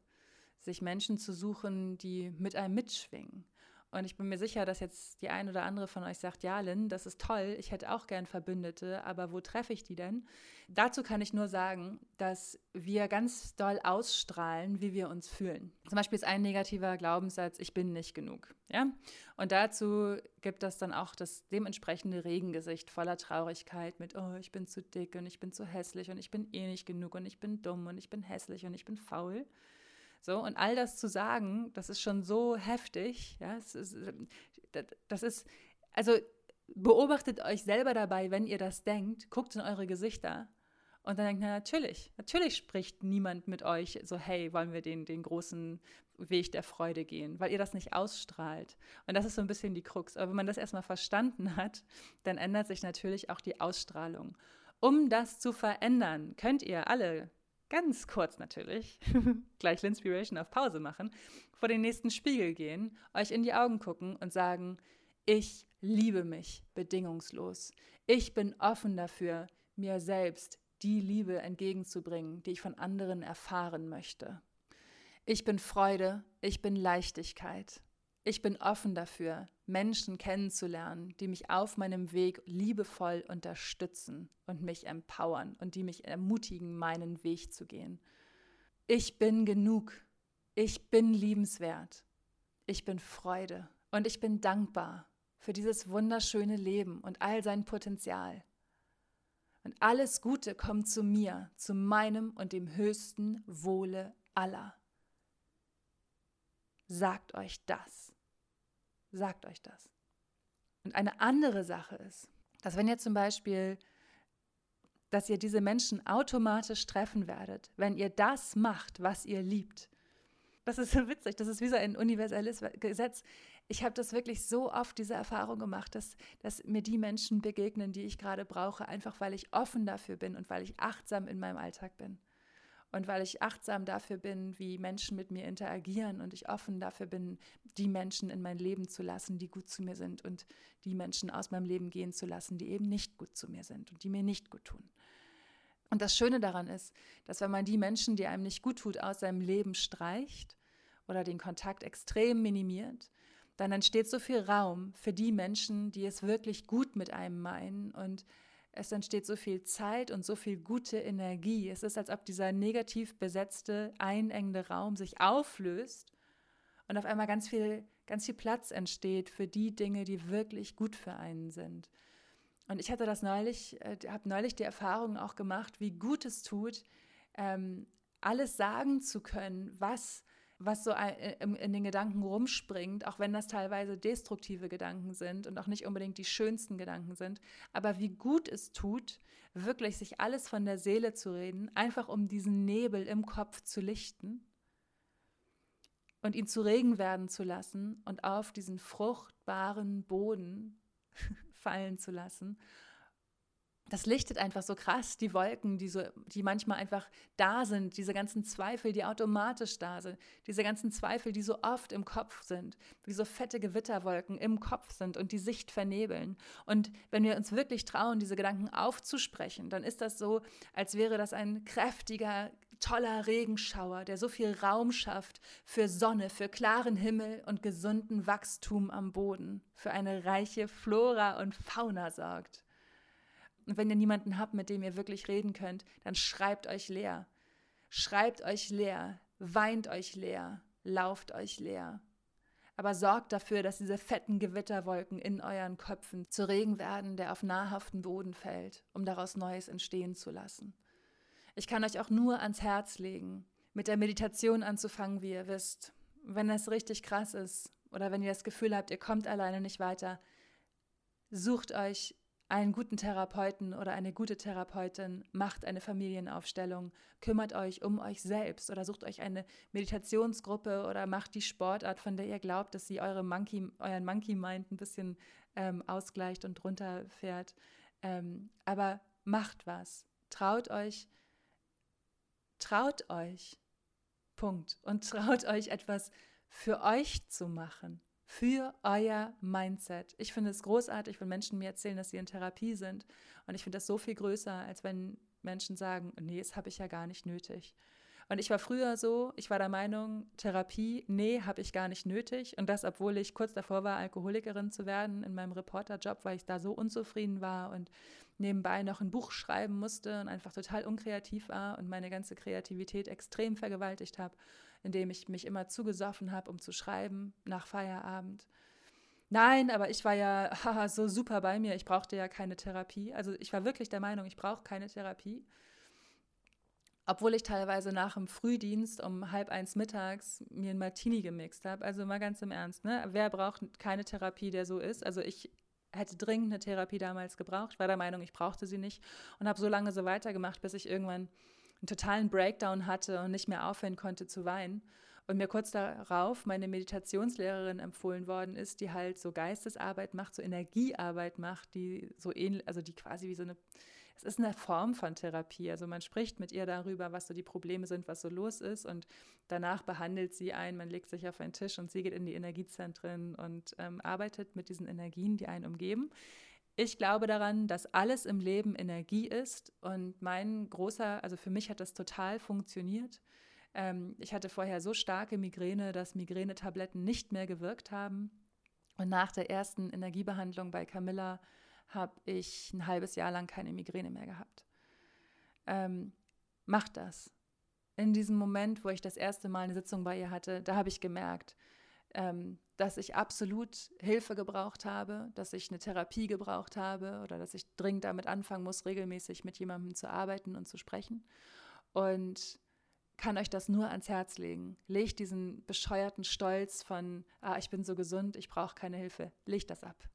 sich Menschen zu suchen, die mit einem mitschwingen und ich bin mir sicher, dass jetzt die ein oder andere von euch sagt, ja, Lynn, das ist toll, ich hätte auch gern Verbündete, aber wo treffe ich die denn? Dazu kann ich nur sagen, dass wir ganz doll ausstrahlen, wie wir uns fühlen. Zum Beispiel ist ein negativer Glaubenssatz, ich bin nicht genug. Ja? Und dazu gibt es dann auch das dementsprechende Regengesicht voller Traurigkeit mit, oh, ich bin zu dick und ich bin zu hässlich und ich bin eh nicht genug und ich bin dumm und ich bin hässlich und ich bin faul. So, und all das zu sagen, das ist schon so heftig. Ja, ist, das ist, also beobachtet euch selber dabei, wenn ihr das denkt, guckt in eure Gesichter und dann denkt, na natürlich, natürlich spricht niemand mit euch so, hey, wollen wir den, den großen Weg der Freude gehen, weil ihr das nicht ausstrahlt. Und das ist so ein bisschen die Krux. Aber wenn man das erstmal verstanden hat, dann ändert sich natürlich auch die Ausstrahlung. Um das zu verändern, könnt ihr alle ganz kurz natürlich, gleich Linspiration auf Pause machen, vor den nächsten Spiegel gehen, euch in die Augen gucken und sagen, ich liebe mich bedingungslos. Ich bin offen dafür, mir selbst die Liebe entgegenzubringen, die ich von anderen erfahren möchte. Ich bin Freude, ich bin Leichtigkeit. Ich bin offen dafür, Menschen kennenzulernen, die mich auf meinem Weg liebevoll unterstützen und mich empowern und die mich ermutigen, meinen Weg zu gehen. Ich bin genug. Ich bin liebenswert. Ich bin Freude. Und ich bin dankbar für dieses wunderschöne Leben und all sein Potenzial. Und alles Gute kommt zu mir, zu meinem und dem höchsten Wohle aller. Sagt euch das. Sagt euch das. Und eine andere Sache ist, dass wenn ihr zum Beispiel, dass ihr diese Menschen automatisch treffen werdet, wenn ihr das macht, was ihr liebt. Das ist so witzig, das ist wie so ein universelles Gesetz. Ich habe das wirklich so oft, diese Erfahrung gemacht, dass, dass mir die Menschen begegnen, die ich gerade brauche, einfach weil ich offen dafür bin und weil ich achtsam in meinem Alltag bin und weil ich achtsam dafür bin, wie Menschen mit mir interagieren und ich offen dafür bin, die Menschen in mein Leben zu lassen, die gut zu mir sind und die Menschen aus meinem Leben gehen zu lassen, die eben nicht gut zu mir sind und die mir nicht gut tun. Und das Schöne daran ist, dass wenn man die Menschen, die einem nicht gut tut, aus seinem Leben streicht oder den Kontakt extrem minimiert, dann entsteht so viel Raum für die Menschen, die es wirklich gut mit einem meinen und es entsteht so viel Zeit und so viel gute Energie. Es ist, als ob dieser negativ besetzte, einengende Raum sich auflöst und auf einmal ganz viel, ganz viel Platz entsteht für die Dinge, die wirklich gut für einen sind. Und ich hatte das neulich, äh, habe neulich die Erfahrung auch gemacht, wie gut es tut, ähm, alles sagen zu können, was was so in den Gedanken rumspringt, auch wenn das teilweise destruktive Gedanken sind und auch nicht unbedingt die schönsten Gedanken sind, aber wie gut es tut, wirklich sich alles von der Seele zu reden, einfach um diesen Nebel im Kopf zu lichten und ihn zu Regen werden zu lassen und auf diesen fruchtbaren Boden fallen zu lassen das lichtet einfach so krass die Wolken, die, so, die manchmal einfach da sind, diese ganzen Zweifel, die automatisch da sind, diese ganzen Zweifel, die so oft im Kopf sind, wie so fette Gewitterwolken im Kopf sind und die Sicht vernebeln. Und wenn wir uns wirklich trauen, diese Gedanken aufzusprechen, dann ist das so, als wäre das ein kräftiger, toller Regenschauer, der so viel Raum schafft für Sonne, für klaren Himmel und gesunden Wachstum am Boden, für eine reiche Flora und Fauna sorgt. Und wenn ihr niemanden habt, mit dem ihr wirklich reden könnt, dann schreibt euch leer. Schreibt euch leer, weint euch leer, lauft euch leer. Aber sorgt dafür, dass diese fetten Gewitterwolken in euren Köpfen zu Regen werden, der auf nahrhaften Boden fällt, um daraus Neues entstehen zu lassen. Ich kann euch auch nur ans Herz legen, mit der Meditation anzufangen, wie ihr wisst. Wenn es richtig krass ist oder wenn ihr das Gefühl habt, ihr kommt alleine nicht weiter, sucht euch einen guten Therapeuten oder eine gute Therapeutin, macht eine Familienaufstellung, kümmert euch um euch selbst oder sucht euch eine Meditationsgruppe oder macht die Sportart, von der ihr glaubt, dass sie eure Monkey, euren Monkey Mind ein bisschen ähm, ausgleicht und runterfährt. Ähm, aber macht was. Traut euch, traut euch. Punkt. Und traut euch etwas für euch zu machen für euer Mindset. Ich finde es großartig, wenn Menschen mir erzählen, dass sie in Therapie sind. Und ich finde das so viel größer, als wenn Menschen sagen, nee, das habe ich ja gar nicht nötig. Und ich war früher so, ich war der Meinung, Therapie, nee, habe ich gar nicht nötig. Und das, obwohl ich kurz davor war, Alkoholikerin zu werden in meinem Reporterjob, weil ich da so unzufrieden war und nebenbei noch ein Buch schreiben musste und einfach total unkreativ war und meine ganze Kreativität extrem vergewaltigt habe indem ich mich immer zugesoffen habe, um zu schreiben nach Feierabend. Nein, aber ich war ja haha, so super bei mir, ich brauchte ja keine Therapie. Also ich war wirklich der Meinung, ich brauche keine Therapie. Obwohl ich teilweise nach dem Frühdienst um halb eins mittags mir ein Martini gemixt habe. Also mal ganz im Ernst, ne? Wer braucht keine Therapie, der so ist? Also ich hätte dringend eine Therapie damals gebraucht. Ich war der Meinung, ich brauchte sie nicht und habe so lange so weitergemacht, bis ich irgendwann einen totalen Breakdown hatte und nicht mehr aufhören konnte zu weinen. Und mir kurz darauf meine Meditationslehrerin empfohlen worden ist, die halt so Geistesarbeit macht, so Energiearbeit macht, die so ähnlich, also die quasi wie so eine, es ist eine Form von Therapie. Also man spricht mit ihr darüber, was so die Probleme sind, was so los ist und danach behandelt sie einen, man legt sich auf einen Tisch und sie geht in die Energiezentren und ähm, arbeitet mit diesen Energien, die einen umgeben. Ich glaube daran, dass alles im Leben Energie ist und mein großer, also für mich hat das total funktioniert. Ähm, ich hatte vorher so starke Migräne, dass Migränetabletten nicht mehr gewirkt haben. Und nach der ersten Energiebehandlung bei Camilla habe ich ein halbes Jahr lang keine Migräne mehr gehabt. Ähm, macht das. In diesem Moment, wo ich das erste Mal eine Sitzung bei ihr hatte, da habe ich gemerkt, ähm, dass ich absolut Hilfe gebraucht habe, dass ich eine Therapie gebraucht habe oder dass ich dringend damit anfangen muss, regelmäßig mit jemandem zu arbeiten und zu sprechen. Und kann euch das nur ans Herz legen. Legt diesen bescheuerten Stolz von, ah, ich bin so gesund, ich brauche keine Hilfe. Legt das ab.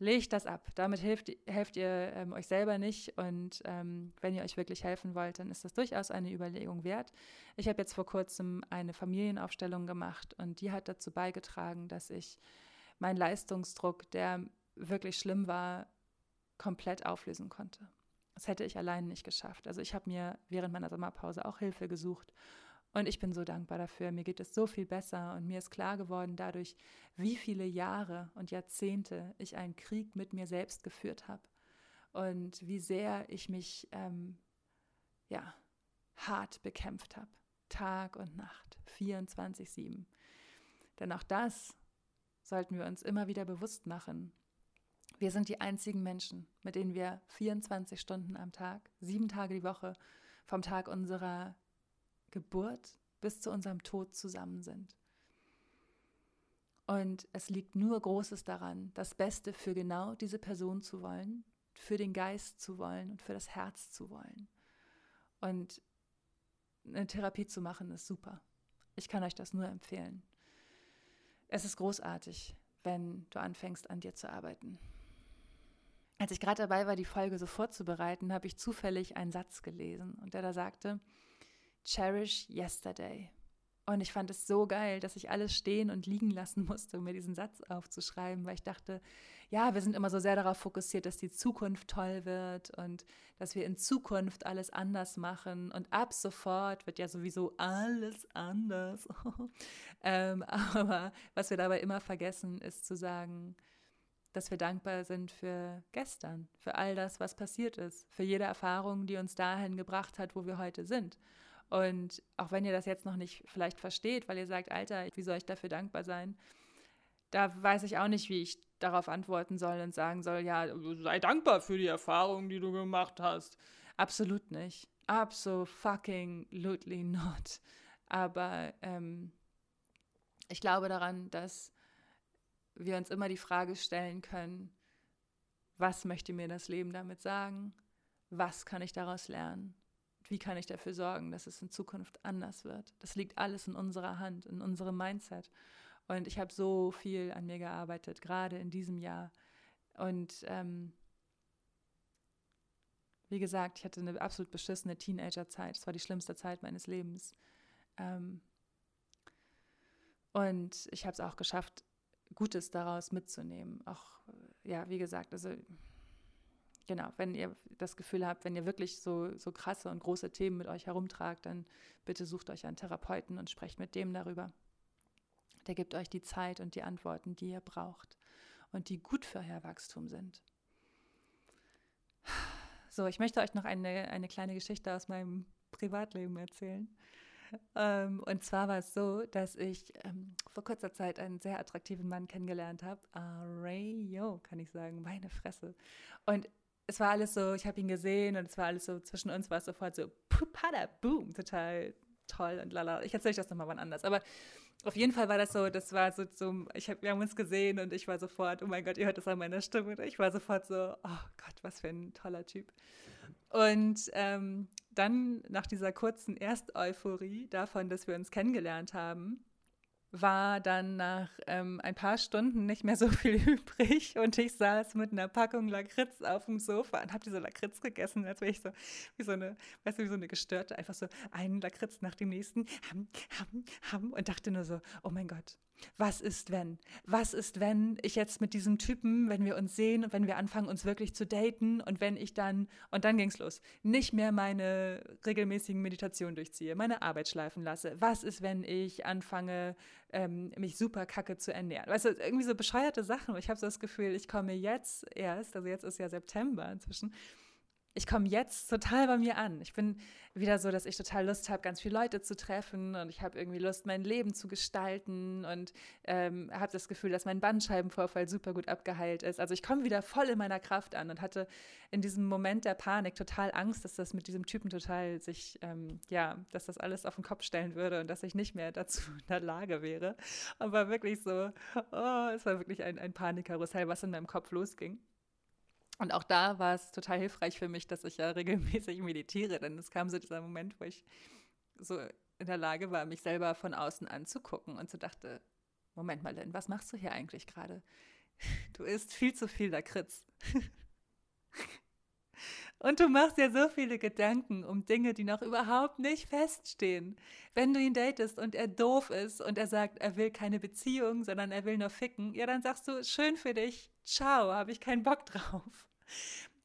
Legt das ab. Damit helft, helft ihr ähm, euch selber nicht. Und ähm, wenn ihr euch wirklich helfen wollt, dann ist das durchaus eine Überlegung wert. Ich habe jetzt vor kurzem eine Familienaufstellung gemacht und die hat dazu beigetragen, dass ich meinen Leistungsdruck, der wirklich schlimm war, komplett auflösen konnte. Das hätte ich allein nicht geschafft. Also ich habe mir während meiner Sommerpause auch Hilfe gesucht und ich bin so dankbar dafür. Mir geht es so viel besser und mir ist klar geworden dadurch, wie viele Jahre und Jahrzehnte ich einen Krieg mit mir selbst geführt habe und wie sehr ich mich ähm, ja hart bekämpft habe, Tag und Nacht, 24/7. Denn auch das sollten wir uns immer wieder bewusst machen. Wir sind die einzigen Menschen, mit denen wir 24 Stunden am Tag, sieben Tage die Woche, vom Tag unserer Geburt bis zu unserem Tod zusammen sind. Und es liegt nur Großes daran, das Beste für genau diese Person zu wollen, für den Geist zu wollen und für das Herz zu wollen. Und eine Therapie zu machen ist super. Ich kann euch das nur empfehlen. Es ist großartig, wenn du anfängst, an dir zu arbeiten. Als ich gerade dabei war, die Folge so vorzubereiten, habe ich zufällig einen Satz gelesen und der da sagte, Cherish Yesterday. Und ich fand es so geil, dass ich alles stehen und liegen lassen musste, um mir diesen Satz aufzuschreiben, weil ich dachte, ja, wir sind immer so sehr darauf fokussiert, dass die Zukunft toll wird und dass wir in Zukunft alles anders machen. Und ab sofort wird ja sowieso alles anders. ähm, aber was wir dabei immer vergessen, ist zu sagen, dass wir dankbar sind für gestern, für all das, was passiert ist, für jede Erfahrung, die uns dahin gebracht hat, wo wir heute sind. Und auch wenn ihr das jetzt noch nicht vielleicht versteht, weil ihr sagt, Alter, wie soll ich dafür dankbar sein? Da weiß ich auch nicht, wie ich darauf antworten soll und sagen soll, ja, sei dankbar für die Erfahrungen, die du gemacht hast. Absolut nicht. Absolutely not. Aber ähm, ich glaube daran, dass wir uns immer die Frage stellen können, was möchte mir das Leben damit sagen? Was kann ich daraus lernen? Wie kann ich dafür sorgen, dass es in Zukunft anders wird? Das liegt alles in unserer Hand, in unserem Mindset. Und ich habe so viel an mir gearbeitet, gerade in diesem Jahr. Und ähm, wie gesagt, ich hatte eine absolut beschissene Teenagerzeit. Es war die schlimmste Zeit meines Lebens. Ähm, und ich habe es auch geschafft, Gutes daraus mitzunehmen. Auch, ja, wie gesagt, also genau, wenn ihr das Gefühl habt, wenn ihr wirklich so, so krasse und große Themen mit euch herumtragt, dann bitte sucht euch einen Therapeuten und sprecht mit dem darüber. Der gibt euch die Zeit und die Antworten, die ihr braucht und die gut für euer Wachstum sind. So, ich möchte euch noch eine, eine kleine Geschichte aus meinem Privatleben erzählen. Ähm, und zwar war es so, dass ich ähm, vor kurzer Zeit einen sehr attraktiven Mann kennengelernt habe. Arayo, kann ich sagen, meine Fresse. Und es war alles so, ich habe ihn gesehen und es war alles so, zwischen uns war es sofort so, pada, boom, total toll und lala. Ich erzähle euch das nochmal wann anders. Aber auf jeden Fall war das so, das war so, so ich hab, wir haben uns gesehen und ich war sofort, oh mein Gott, ihr hört das an meiner Stimme. Ich war sofort so, oh Gott, was für ein toller Typ. Und ähm, dann nach dieser kurzen Ersteuphorie davon, dass wir uns kennengelernt haben, war dann nach ähm, ein paar Stunden nicht mehr so viel übrig und ich saß mit einer Packung Lakritz auf dem Sofa und habe diese Lakritz gegessen, als wäre ich so wie so eine, weißt du, wie so eine Gestörte, einfach so einen Lakritz nach dem nächsten, ham, ham, ham und dachte nur so, oh mein Gott, was ist, wenn? Was ist, wenn ich jetzt mit diesem Typen, wenn wir uns sehen und wenn wir anfangen, uns wirklich zu daten und wenn ich dann, und dann ging es los, nicht mehr meine regelmäßigen Meditationen durchziehe, meine Arbeit schleifen lasse? Was ist, wenn ich anfange, ähm, mich super kacke zu ernähren? Weißt du, irgendwie so bescheuerte Sachen. Ich habe so das Gefühl, ich komme jetzt erst, also jetzt ist ja September inzwischen, ich komme jetzt total bei mir an. Ich bin wieder so, dass ich total Lust habe, ganz viele Leute zu treffen und ich habe irgendwie Lust, mein Leben zu gestalten und ähm, habe das Gefühl, dass mein Bandscheibenvorfall super gut abgeheilt ist. Also ich komme wieder voll in meiner Kraft an und hatte in diesem Moment der Panik total Angst, dass das mit diesem Typen total sich, ähm, ja, dass das alles auf den Kopf stellen würde und dass ich nicht mehr dazu in der Lage wäre. Aber wirklich so, oh, es war wirklich ein, ein Panikkarussell, was in meinem Kopf losging. Und auch da war es total hilfreich für mich, dass ich ja regelmäßig meditiere, denn es kam so dieser Moment, wo ich so in der Lage war, mich selber von außen anzugucken und so dachte, Moment mal, Lynn, was machst du hier eigentlich gerade? Du isst viel zu viel Lakritz. Und du machst ja so viele Gedanken um Dinge, die noch überhaupt nicht feststehen. Wenn du ihn datest und er doof ist und er sagt, er will keine Beziehung, sondern er will nur ficken, ja, dann sagst du, schön für dich, ciao, habe ich keinen Bock drauf.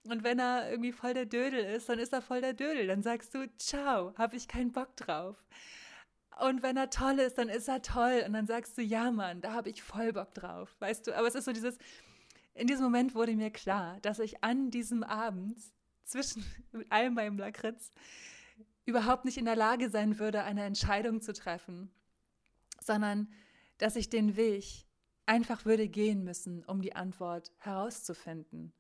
Und wenn er irgendwie voll der Dödel ist, dann ist er voll der Dödel. Dann sagst du, ciao, habe ich keinen Bock drauf. Und wenn er toll ist, dann ist er toll. Und dann sagst du, ja, Mann, da habe ich voll Bock drauf. Weißt du, aber es ist so dieses, in diesem Moment wurde mir klar, dass ich an diesem Abend zwischen all meinem Lakritz überhaupt nicht in der Lage sein würde, eine Entscheidung zu treffen, sondern dass ich den Weg einfach würde gehen müssen, um die Antwort herauszufinden.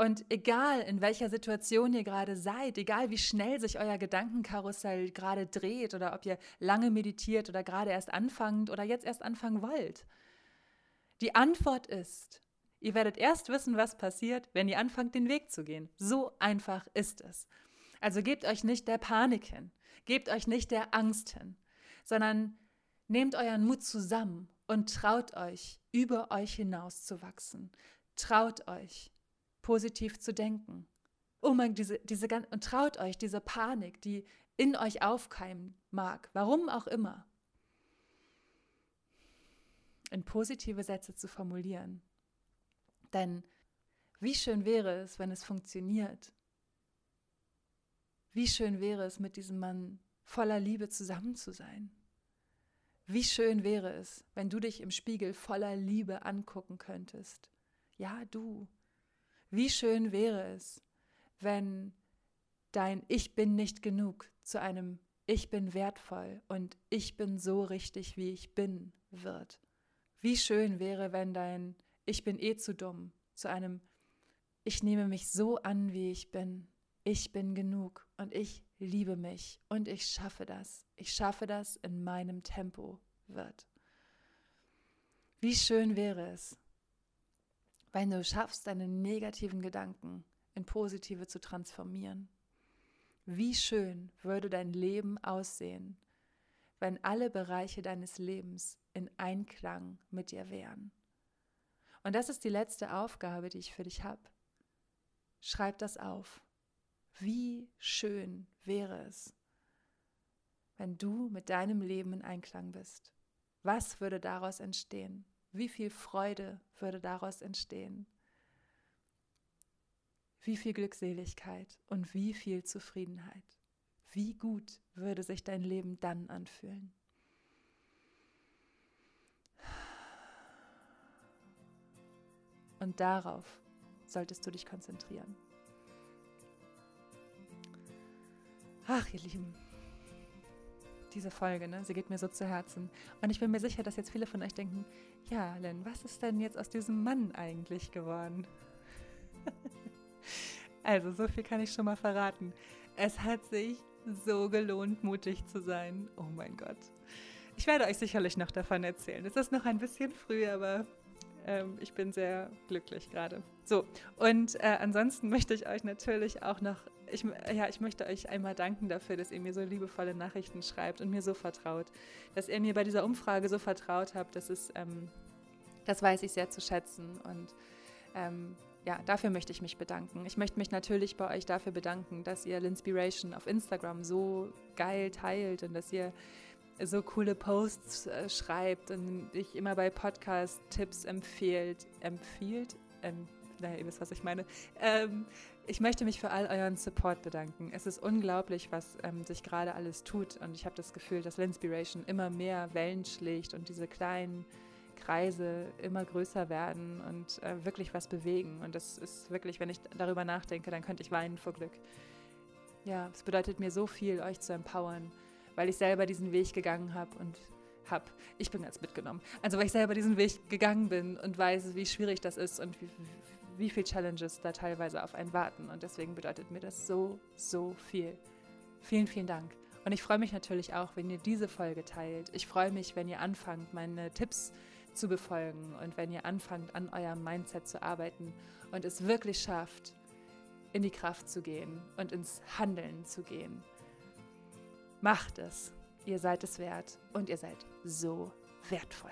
Und egal, in welcher Situation ihr gerade seid, egal wie schnell sich euer Gedankenkarussell gerade dreht oder ob ihr lange meditiert oder gerade erst anfangt oder jetzt erst anfangen wollt, die Antwort ist, ihr werdet erst wissen, was passiert, wenn ihr anfangt, den Weg zu gehen. So einfach ist es. Also gebt euch nicht der Panik hin, gebt euch nicht der Angst hin, sondern nehmt euren Mut zusammen und traut euch, über euch hinaus zu wachsen. Traut euch, positiv zu denken. Oh mein, diese, diese, und traut euch diese Panik, die in euch aufkeimen mag, warum auch immer, in positive Sätze zu formulieren. Denn wie schön wäre es, wenn es funktioniert? Wie schön wäre es, mit diesem Mann voller Liebe zusammen zu sein? Wie schön wäre es, wenn du dich im Spiegel voller Liebe angucken könntest? Ja, du, wie schön wäre es, wenn dein Ich bin nicht genug zu einem Ich bin wertvoll und ich bin so richtig, wie ich bin wird. Wie schön wäre, wenn dein Ich bin eh zu dumm zu einem Ich nehme mich so an, wie ich bin. Ich bin genug und ich liebe mich und ich schaffe das. Ich schaffe das in meinem Tempo wird. Wie schön wäre es, wenn du schaffst, deine negativen Gedanken in positive zu transformieren. Wie schön würde dein Leben aussehen, wenn alle Bereiche deines Lebens in Einklang mit dir wären. Und das ist die letzte Aufgabe, die ich für dich habe. Schreib das auf. Wie schön wäre es, wenn du mit deinem Leben in Einklang bist. Was würde daraus entstehen? Wie viel Freude würde daraus entstehen? Wie viel Glückseligkeit und wie viel Zufriedenheit? Wie gut würde sich dein Leben dann anfühlen? Und darauf solltest du dich konzentrieren. Ach, ihr Lieben, diese Folge, ne? Sie geht mir so zu Herzen. Und ich bin mir sicher, dass jetzt viele von euch denken, ja, Len, was ist denn jetzt aus diesem Mann eigentlich geworden? also, so viel kann ich schon mal verraten. Es hat sich so gelohnt, mutig zu sein. Oh mein Gott. Ich werde euch sicherlich noch davon erzählen. Es ist noch ein bisschen früh, aber ähm, ich bin sehr glücklich gerade. So, und äh, ansonsten möchte ich euch natürlich auch noch ich, ja, ich möchte euch einmal danken dafür, dass ihr mir so liebevolle Nachrichten schreibt und mir so vertraut. Dass ihr mir bei dieser Umfrage so vertraut habt, das ist, ähm, das weiß ich sehr zu schätzen. Und ähm, ja, dafür möchte ich mich bedanken. Ich möchte mich natürlich bei euch dafür bedanken, dass ihr L'Inspiration auf Instagram so geil teilt und dass ihr so coole Posts äh, schreibt und ich immer bei Podcast-Tipps empfiehlt, empfiehlt, ähm, naja, ihr wisst, was ich meine. Ähm, ich möchte mich für all euren Support bedanken. Es ist unglaublich, was ähm, sich gerade alles tut und ich habe das Gefühl, dass L'Inspiration immer mehr Wellen schlägt und diese kleinen Kreise immer größer werden und äh, wirklich was bewegen. Und das ist wirklich, wenn ich darüber nachdenke, dann könnte ich weinen vor Glück. Ja, es bedeutet mir so viel, euch zu empowern, weil ich selber diesen Weg gegangen habe und habe. Ich bin ganz mitgenommen. Also weil ich selber diesen Weg gegangen bin und weiß, wie schwierig das ist und wie, wie viele Challenges da teilweise auf einen warten. Und deswegen bedeutet mir das so, so viel. Vielen, vielen Dank. Und ich freue mich natürlich auch, wenn ihr diese Folge teilt. Ich freue mich, wenn ihr anfangt, meine Tipps zu befolgen und wenn ihr anfangt, an eurem Mindset zu arbeiten und es wirklich schafft, in die Kraft zu gehen und ins Handeln zu gehen. Macht es. Ihr seid es wert und ihr seid so wertvoll.